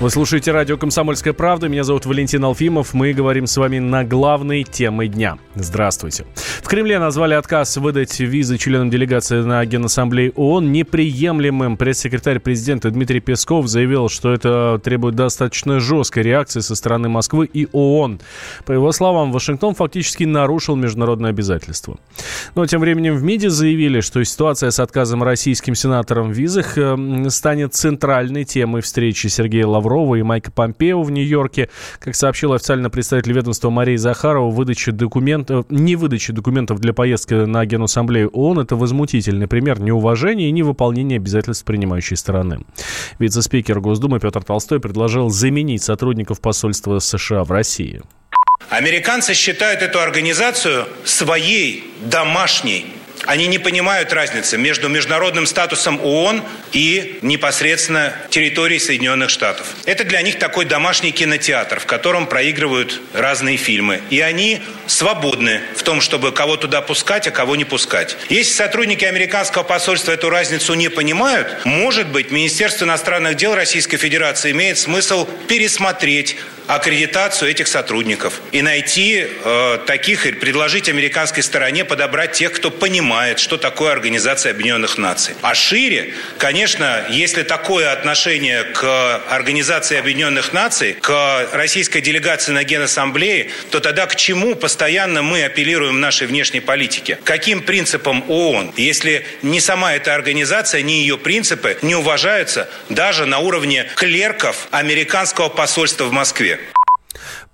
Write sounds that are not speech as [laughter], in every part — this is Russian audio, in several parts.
Вы слушаете радио «Комсомольская правда». Меня зовут Валентин Алфимов. Мы говорим с вами на главной темы дня. Здравствуйте. В Кремле назвали отказ выдать визы членам делегации на Генассамблее ООН неприемлемым. Пресс-секретарь президента Дмитрий Песков заявил, что это требует достаточно жесткой реакции со стороны Москвы и ООН. По его словам, Вашингтон фактически нарушил международные обязательства. Но тем временем в МИДе заявили, что ситуация с отказом российским сенаторам в визах э, станет центральной темой встречи Сергея Лаврова Лаврова и Майка Помпео в Нью-Йорке. Как сообщил официальный представитель ведомства Мария Захарова, выдача документов, не выдача документов для поездки на Генассамблею ООН – это возмутительный пример неуважения и невыполнения обязательств принимающей стороны. Вице-спикер Госдумы Петр Толстой предложил заменить сотрудников посольства США в России. Американцы считают эту организацию своей домашней они не понимают разницы между международным статусом ООН и непосредственно территорией Соединенных Штатов. Это для них такой домашний кинотеатр, в котором проигрывают разные фильмы. И они свободны в том, чтобы кого туда пускать, а кого не пускать. Если сотрудники американского посольства эту разницу не понимают, может быть, Министерство иностранных дел Российской Федерации имеет смысл пересмотреть аккредитацию этих сотрудников и найти э, таких и предложить американской стороне подобрать тех, кто понимает, что такое Организация Объединенных Наций. А шире, конечно, если такое отношение к Организации Объединенных Наций, к российской делегации на Генассамблее, то тогда к чему постоянно мы апеллируем в нашей внешней политике? Каким принципам ООН, если ни сама эта организация, ни ее принципы не уважаются даже на уровне клерков американского посольства в Москве?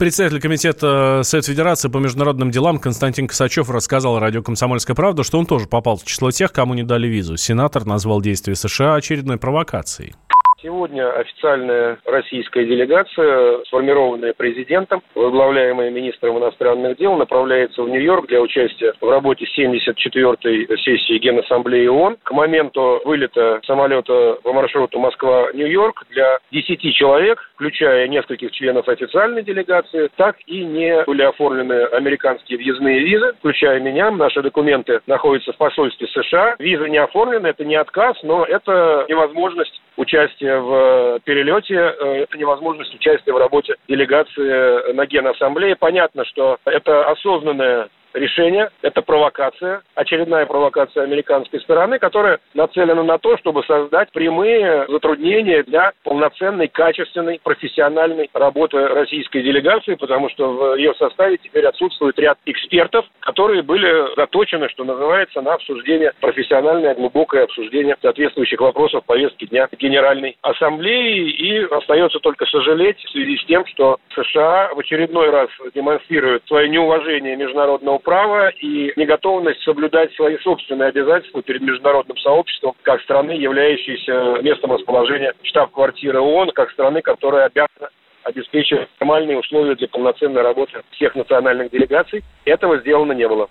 Председатель комитета Совет Федерации по международным делам Константин Косачев рассказал радио «Комсомольская правда», что он тоже попал в число тех, кому не дали визу. Сенатор назвал действия США очередной провокацией. Сегодня официальная российская делегация, сформированная президентом, возглавляемая министром иностранных дел, направляется в Нью-Йорк для участия в работе 74-й сессии Генассамблеи ООН. К моменту вылета самолета по маршруту Москва-Нью-Йорк для 10 человек, включая нескольких членов официальной делегации, так и не были оформлены американские въездные визы, включая меня. Наши документы находятся в посольстве США. Визы не оформлены, это не отказ, но это невозможность участия в э, перелете, э, это невозможность участия в работе делегации на Генассамблее. Понятно, что это осознанное решение, это провокация, очередная провокация американской стороны, которая нацелена на то, чтобы создать прямые затруднения для полноценной, качественной, профессиональной работы российской делегации, потому что в ее составе теперь отсутствует ряд экспертов, которые были заточены, что называется, на обсуждение, профессиональное, глубокое обсуждение соответствующих вопросов повестки дня Генеральной Ассамблеи. И остается только сожалеть в связи с тем, что США в очередной раз демонстрируют свое неуважение международного права и неготовность соблюдать свои собственные обязательства перед международным сообществом, как страны, являющейся местом расположения штаб-квартиры ООН, как страны, которая обязана обеспечивать нормальные условия для полноценной работы всех национальных делегаций. Этого сделано не было.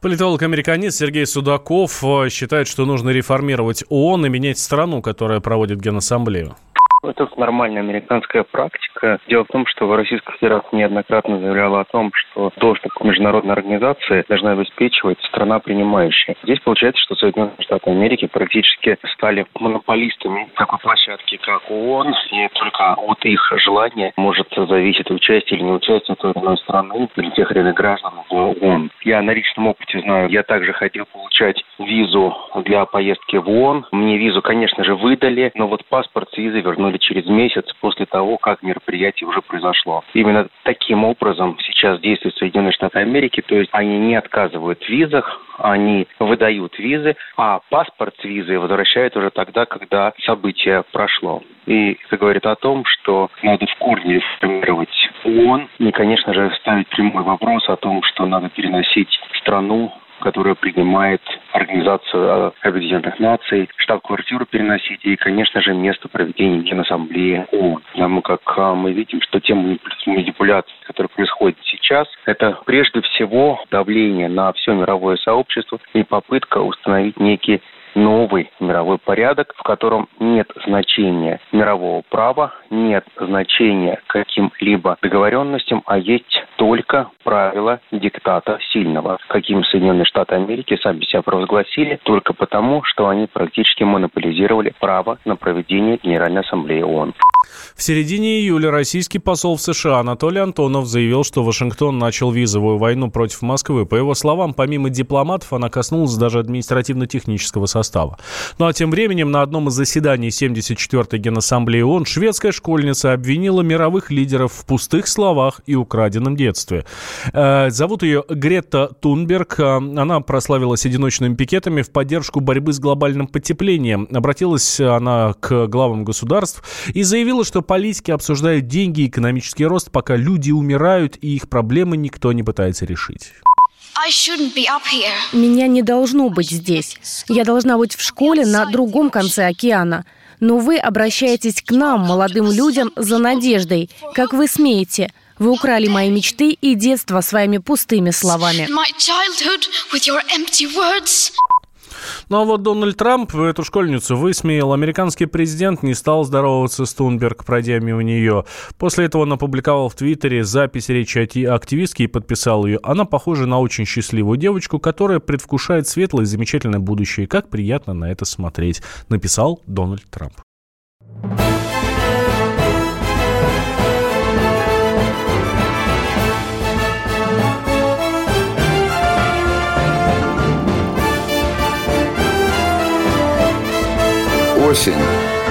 Политолог-американист Сергей Судаков э, считает, что нужно реформировать ООН и менять страну, которая проводит Генассамблею. Это нормальная американская практика. Дело в том, что Российская Федерация неоднократно заявляла о том, что доступ к международной организации должна обеспечивать страна принимающая. Здесь получается, что Соединенные Штаты Америки практически стали монополистами такой площадки, как ООН, и только от их желания может зависеть участие или не участие той или иной страны или тех или иных граждан в ООН. Я на личном опыте знаю, я также хотел получать визу для поездки в ООН. Мне визу, конечно же, выдали, но вот паспорт с визой вернули вернули через месяц после того, как мероприятие уже произошло. Именно таким образом сейчас действуют Соединенные Штаты Америки, то есть они не отказывают в визах, они выдают визы, а паспорт с визой возвращают уже тогда, когда событие прошло. И это говорит о том, что надо в корне реформировать ООН и, конечно же, ставить прямой вопрос о том, что надо переносить страну которая принимает Организацию Объединенных Наций, штаб-квартиру переносить и, конечно же, место проведения Генассамблеи ООН. Потому как а, мы видим, что те манипуляции, которые происходят сейчас, это прежде всего давление на все мировое сообщество и попытка установить некий новый мировой порядок, в котором нет значения мирового права, нет значения каким-либо договоренностям, а есть только правила диктата сильного, каким Соединенные Штаты Америки сами себя провозгласили, только потому, что они практически монополизировали право на проведение Генеральной Ассамблеи ООН. В середине июля российский посол в США Анатолий Антонов заявил, что Вашингтон начал визовую войну против Москвы. По его словам, помимо дипломатов, она коснулась даже административно-технического состава. Ну а тем временем на одном из заседаний 74-й Генассамблеи ООН шведская школьница обвинила мировых лидеров в пустых словах и украденном детстве. Э, зовут ее Грета Тунберг. Э, она прославилась одиночными пикетами в поддержку борьбы с глобальным потеплением. Обратилась она к главам государств и заявила, что политики обсуждают деньги и экономический рост, пока люди умирают, и их проблемы никто не пытается решить. Меня не должно быть здесь. Я должна быть в школе на другом конце океана. Но вы обращаетесь к нам, молодым людям, за надеждой. Как вы смеете? Вы украли мои мечты и детство своими пустыми словами. Ну а вот Дональд Трамп эту школьницу высмеял. Американский президент не стал здороваться с Тунберг, пройдя мимо нее. После этого он опубликовал в Твиттере запись речи активистки и подписал ее. Она похожа на очень счастливую девочку, которая предвкушает светлое и замечательное будущее. Как приятно на это смотреть, написал Дональд Трамп. Осень.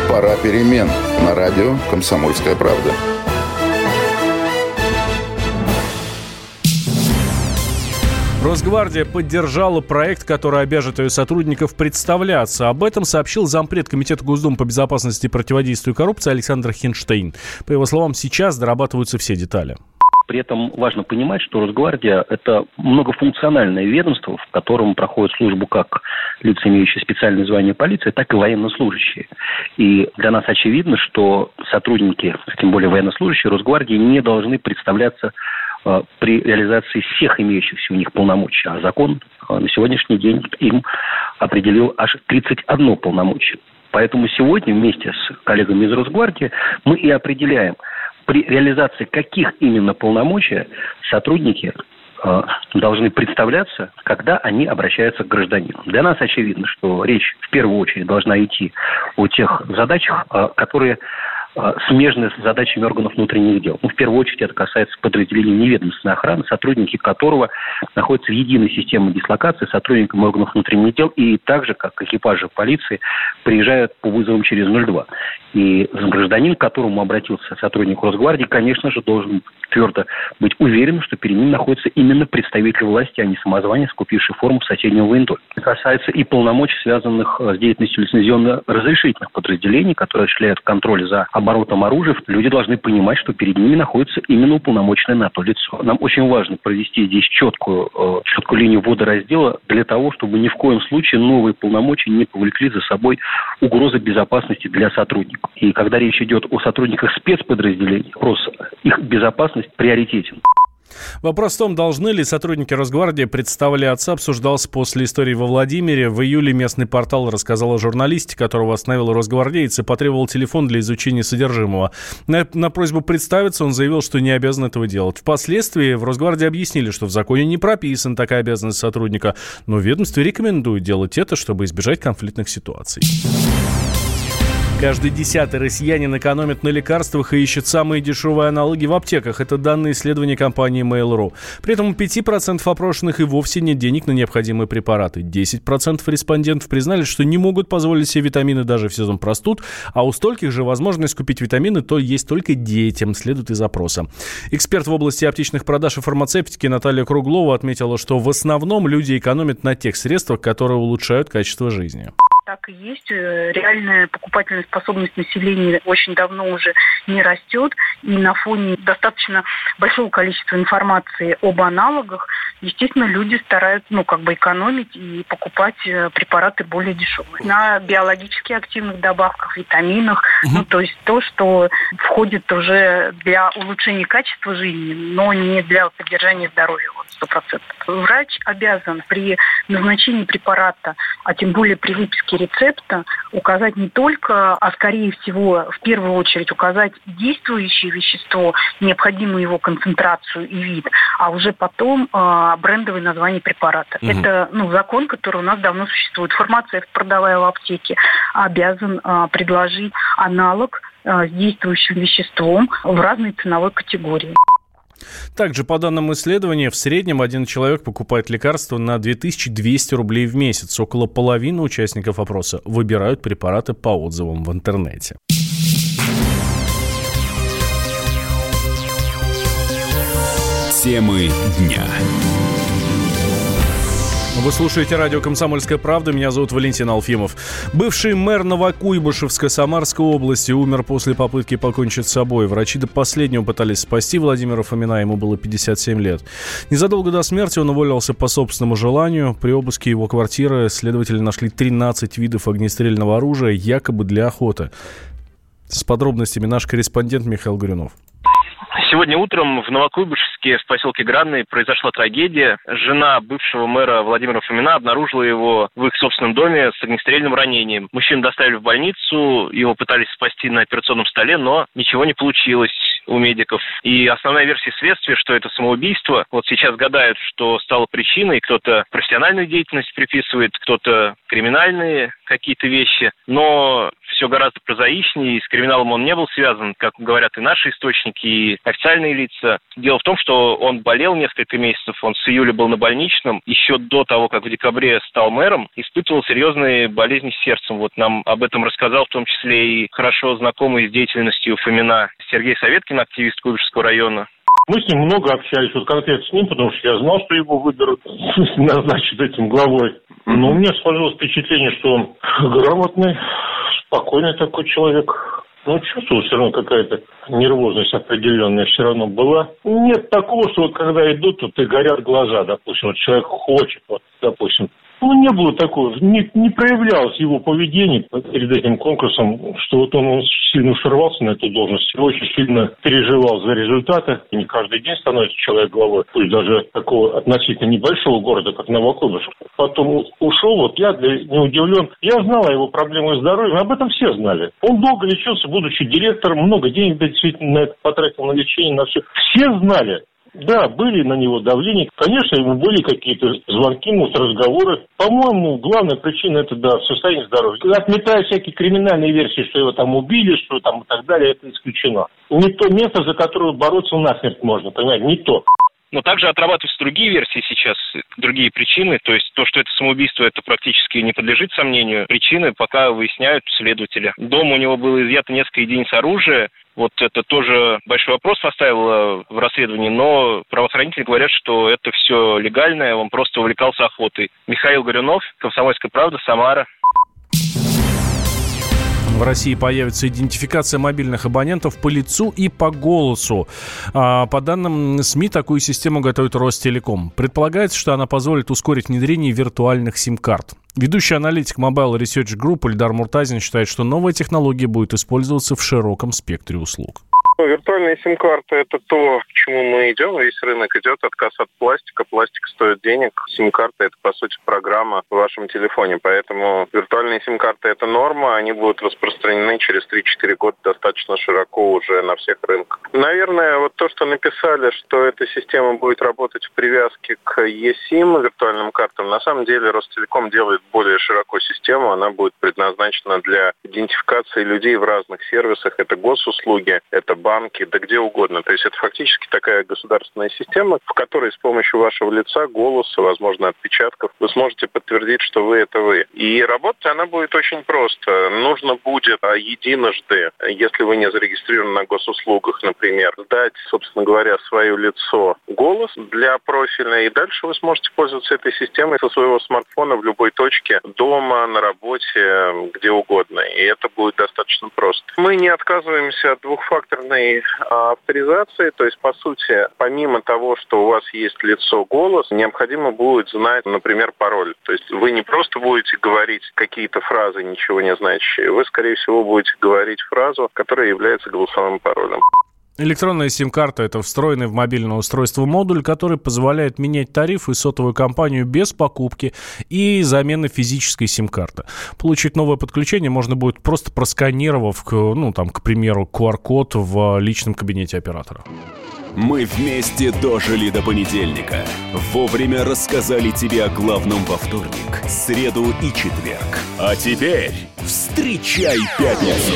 Пора перемен. На радио «Комсомольская правда». Росгвардия поддержала проект, который обяжет ее сотрудников представляться. Об этом сообщил зампред Комитета Госдумы по безопасности и противодействию коррупции Александр Хинштейн. По его словам, сейчас дорабатываются все детали. При этом важно понимать, что Росгвардия – это многофункциональное ведомство, в котором проходит службу как лица, имеющие специальное звание полиции, так и военнослужащие. И для нас очевидно, что сотрудники, тем более военнослужащие Росгвардии, не должны представляться э, при реализации всех имеющихся у них полномочий. А закон э, на сегодняшний день им определил аж 31 полномочия. Поэтому сегодня вместе с коллегами из Росгвардии мы и определяем – при реализации каких именно полномочий сотрудники э, должны представляться, когда они обращаются к гражданину. Для нас очевидно, что речь в первую очередь должна идти о тех задачах, э, которые Э, смежны с задачами органов внутренних дел. Ну, в первую очередь это касается подразделений неведомственной охраны, сотрудники которого находятся в единой системе дислокации сотрудниками органов внутренних дел и также, как экипажи полиции, приезжают по вызовам через 02. И гражданин, к которому обратился сотрудник Росгвардии, конечно же, должен твердо быть уверен, что перед ним находится именно представитель власти, а не самозванец, купивший форму в соседнем военторге. Это касается и полномочий, связанных э, с деятельностью лицензионно-разрешительных подразделений, которые осуществляют контроль за оборотом оружия, люди должны понимать, что перед ними находится именно уполномоченное на то лицо. Нам очень важно провести здесь четкую, э, четкую линию водораздела для того, чтобы ни в коем случае новые полномочия не повлекли за собой угрозы безопасности для сотрудников. И когда речь идет о сотрудниках спецподразделений, вопрос их безопасности приоритетен. Вопрос в том, должны ли сотрудники Росгвардии представляться, обсуждался после истории во Владимире. В июле местный портал рассказал о журналисте, которого остановил росгвардейец и потребовал телефон для изучения содержимого. На, на просьбу представиться он заявил, что не обязан этого делать. Впоследствии в Росгвардии объяснили, что в законе не прописана такая обязанность сотрудника, но ведомство рекомендует делать это, чтобы избежать конфликтных ситуаций. Каждый десятый россиянин экономит на лекарствах и ищет самые дешевые аналоги в аптеках. Это данные исследования компании Mail.ru. При этом у 5% опрошенных и вовсе нет денег на необходимые препараты. 10% респондентов признали, что не могут позволить себе витамины даже в сезон простуд, а у стольких же возможность купить витамины то есть только детям, следует из опроса. Эксперт в области аптечных продаж и фармацевтики Наталья Круглова отметила, что в основном люди экономят на тех средствах, которые улучшают качество жизни так и есть. Э, реальная покупательная способность населения очень давно уже не растет. И на фоне достаточно большого количества информации об аналогах, естественно, люди стараются ну, как бы экономить и покупать э, препараты более дешевые. На биологически активных добавках, витаминах, угу. ну, то есть то, что входит уже для улучшения качества жизни, но не для поддержания здоровья. Вот, 100%. Врач обязан при назначении препарата, а тем более при выписке рецепта, рецепта указать не только, а скорее всего, в первую очередь указать действующее вещество, необходимую его концентрацию и вид, а уже потом э, брендовое название препарата. Угу. Это ну, закон, который у нас давно существует. Фармацевт, продавая в аптеке, обязан э, предложить аналог э, с действующим веществом в разной ценовой категории. Также, по данным исследования, в среднем один человек покупает лекарства на 2200 рублей в месяц. Около половины участников опроса выбирают препараты по отзывам в интернете. Темы дня. Вы слушаете радио «Комсомольская правда». Меня зовут Валентин Алфимов. Бывший мэр Новокуйбышевской Самарской области умер после попытки покончить с собой. Врачи до последнего пытались спасти Владимира Фомина. Ему было 57 лет. Незадолго до смерти он уволился по собственному желанию. При обыске его квартиры следователи нашли 13 видов огнестрельного оружия, якобы для охоты. С подробностями наш корреспондент Михаил Горюнов. Сегодня утром в Новокуйбышевске, в поселке Гранный, произошла трагедия. Жена бывшего мэра Владимира Фомина обнаружила его в их собственном доме с огнестрельным ранением. Мужчину доставили в больницу, его пытались спасти на операционном столе, но ничего не получилось у медиков. И основная версия следствия, что это самоубийство, вот сейчас гадают, что стало причиной. Кто-то профессиональную деятельность приписывает, кто-то криминальные какие-то вещи. Но все гораздо прозаичнее, и с криминалом он не был связан, как говорят и наши источники, и официальные лица. Дело в том, что он болел несколько месяцев, он с июля был на больничном, еще до того, как в декабре стал мэром, испытывал серьезные болезни с сердцем. Вот нам об этом рассказал в том числе и хорошо знакомый с деятельностью Фомина Сергей Советкин, активист Куйбышевского района. Мы с ним много общались, вот конкретно с ним, потому что я знал, что его выберут, [laughs] назначат этим главой. Но у меня сложилось впечатление, что он грамотный, спокойный такой человек. Ну, чувствовал все равно какая-то нервозность определенная все равно была. Нет такого, что вот когда идут, тут и горят глаза, допустим. Вот человек хочет, вот, допустим, ну, не было такого, не, не проявлялось его поведение перед этим конкурсом, что вот он, он сильно сорвался на эту должность, очень сильно переживал за результаты. Не каждый день становится человек главой, пусть даже такого относительно небольшого города, как Новокуйбышев. Потом ушел, вот я не удивлен. Я знал о его проблемах здоровья, об этом все знали. Он долго лечился, будучи директором, много денег действительно на это потратил на лечение, на все. Все знали. Да, были на него давления. Конечно, ему были какие-то звонки, может, разговоры. По-моему, главная причина это, да, состояние здоровья. Отметая всякие криминальные версии, что его там убили, что там и так далее, это исключено. Не то место, за которое бороться насмерть можно, понимаете, не то. Но также отрабатываются другие версии сейчас, другие причины. То есть то, что это самоубийство, это практически не подлежит сомнению. Причины пока выясняют следователи. Дома у него было изъято несколько единиц оружия. Вот это тоже большой вопрос поставил в расследовании, но правоохранители говорят, что это все легальное, он просто увлекался охотой. Михаил Горюнов, Комсомольская правда, Самара. В России появится идентификация мобильных абонентов по лицу и по голосу. А, по данным СМИ, такую систему готовит Ростелеком. Предполагается, что она позволит ускорить внедрение виртуальных сим-карт. Ведущий аналитик Mobile Research Group Ильдар Муртазин считает, что новая технология будет использоваться в широком спектре услуг. Ну, виртуальные сим-карты – это то, к чему мы идем. Весь рынок идет, отказ от пластика. Пластик стоит денег. Сим-карта – это, по сути, программа в вашем телефоне. Поэтому виртуальные сим-карты – это норма. Они будут распространены через 3-4 года достаточно широко уже на всех рынках. Наверное, вот то, что написали, что эта система будет работать в привязке к eSIM, виртуальным картам, на самом деле Ростелеком делает более широко систему. Она будет предназначена для идентификации людей в разных сервисах. Это госуслуги, это банки, да где угодно. То есть это фактически такая государственная система, в которой с помощью вашего лица, голоса, возможно, отпечатков, вы сможете подтвердить, что вы это вы. И работать она будет очень просто. Нужно будет а, единожды, если вы не зарегистрированы на госуслугах, например, дать, собственно говоря, свое лицо, голос для профиля, и дальше вы сможете пользоваться этой системой со своего смартфона в любой точке, дома, на работе, где угодно. И это будет достаточно просто. Мы не отказываемся от двухфакторной полной а, авторизации, то есть, по сути, помимо того, что у вас есть лицо, голос, необходимо будет знать, например, пароль. То есть вы не просто будете говорить какие-то фразы, ничего не значащие, вы, скорее всего, будете говорить фразу, которая является голосовым паролем. Электронная сим-карта – это встроенный в мобильное устройство модуль, который позволяет менять тарифы и сотовую компанию без покупки и замены физической сим-карты. Получить новое подключение можно будет просто просканировав, ну, там, к примеру, QR-код в личном кабинете оператора. Мы вместе дожили до понедельника. Вовремя рассказали тебе о главном во вторник, среду и четверг. А теперь встречай пятницу!